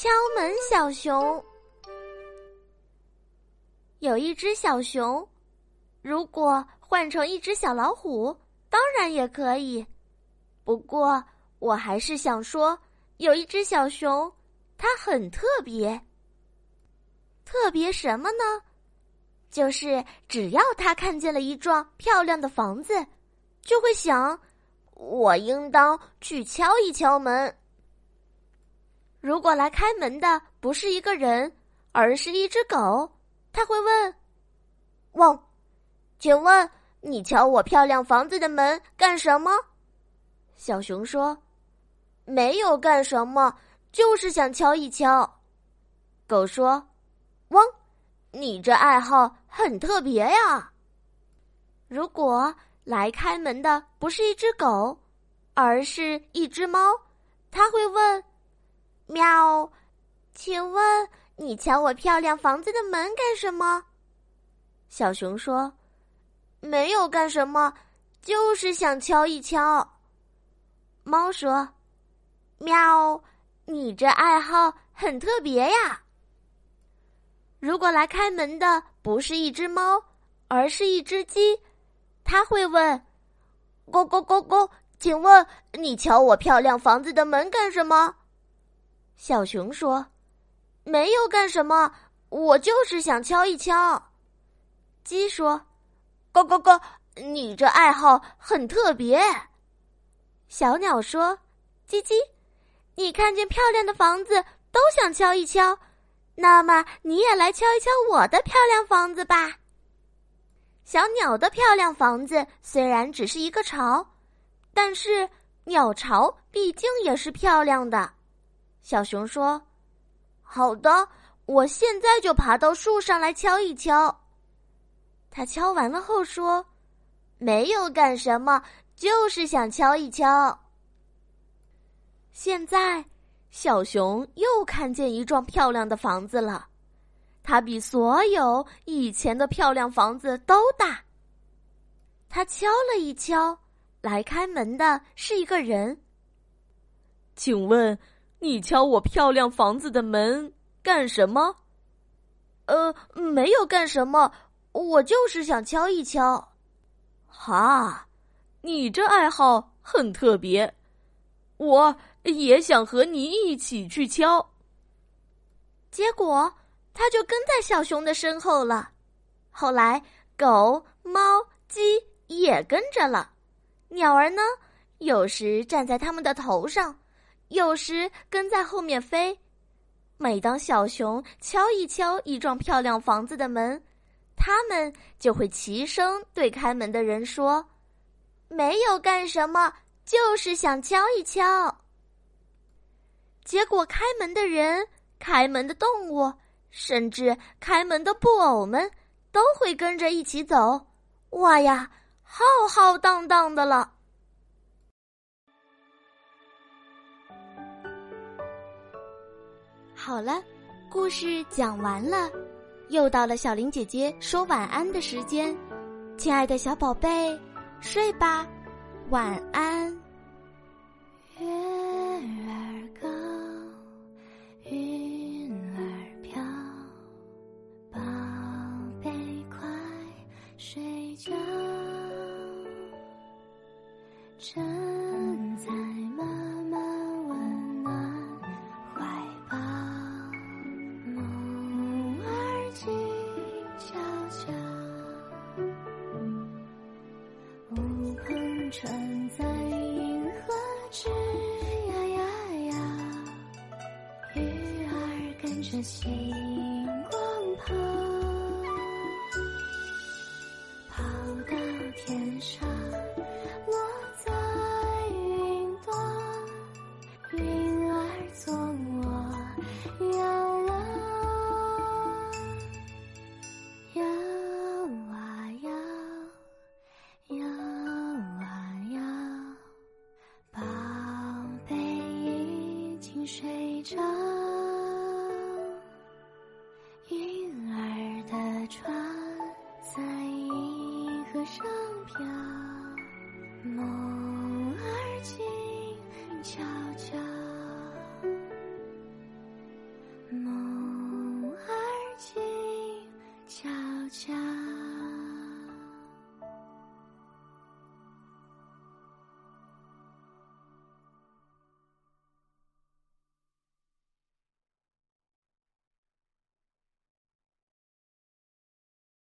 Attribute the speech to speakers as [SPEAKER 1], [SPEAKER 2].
[SPEAKER 1] 敲门小熊。有一只小熊，如果换成一只小老虎，当然也可以。不过，我还是想说，有一只小熊，它很特别。特别什么呢？就是只要它看见了一幢漂亮的房子，就会想，我应当去敲一敲门。如果来开门的不是一个人，而是一只狗。他会问：“汪，请问你敲我漂亮房子的门干什么？”小熊说：“没有干什么，就是想敲一敲。”狗说：“汪，你这爱好很特别呀。”如果来开门的不是一只狗，而是一只猫，他会问：“喵，请问？”你敲我漂亮房子的门干什么？小熊说：“没有干什么，就是想敲一敲。”猫说：“喵，你这爱好很特别呀。”如果来开门的不是一只猫，而是一只鸡，他会问：“咕咕咕咕，请问你敲我漂亮房子的门干什么？”小熊说。没有干什么，我就是想敲一敲。鸡说：“咯咯咯，你这爱好很特别。”小鸟说：“叽叽，你看见漂亮的房子都想敲一敲，那么你也来敲一敲我的漂亮房子吧。”小鸟的漂亮房子虽然只是一个巢，但是鸟巢毕竟也是漂亮的。小熊说。好的，我现在就爬到树上来敲一敲。他敲完了后说：“没有干什么，就是想敲一敲。”现在，小熊又看见一幢漂亮的房子了，它比所有以前的漂亮房子都大。他敲了一敲，来开门的是一个人。
[SPEAKER 2] 请问？你敲我漂亮房子的门干什么？
[SPEAKER 1] 呃，没有干什么，我就是想敲一敲。
[SPEAKER 2] 哈，你这爱好很特别，我也想和你一起去敲。
[SPEAKER 1] 结果，他就跟在小熊的身后了。后来，狗、猫、鸡也跟着了。鸟儿呢，有时站在他们的头上。有时跟在后面飞，每当小熊敲一敲一幢漂亮房子的门，他们就会齐声对开门的人说：“没有干什么，就是想敲一敲。”结果，开门的人、开门的动物，甚至开门的布偶们，都会跟着一起走。哇呀，浩浩荡荡的了。好了，故事讲完了，又到了小林姐姐说晚安的时间，亲爱的小宝贝，睡吧，晚安。月儿高，云儿飘，宝贝快睡觉。船在银河之呀呀呀，鱼儿跟着星睡着云儿的船在银河上飘，梦儿静悄悄。梦儿静悄
[SPEAKER 3] 悄。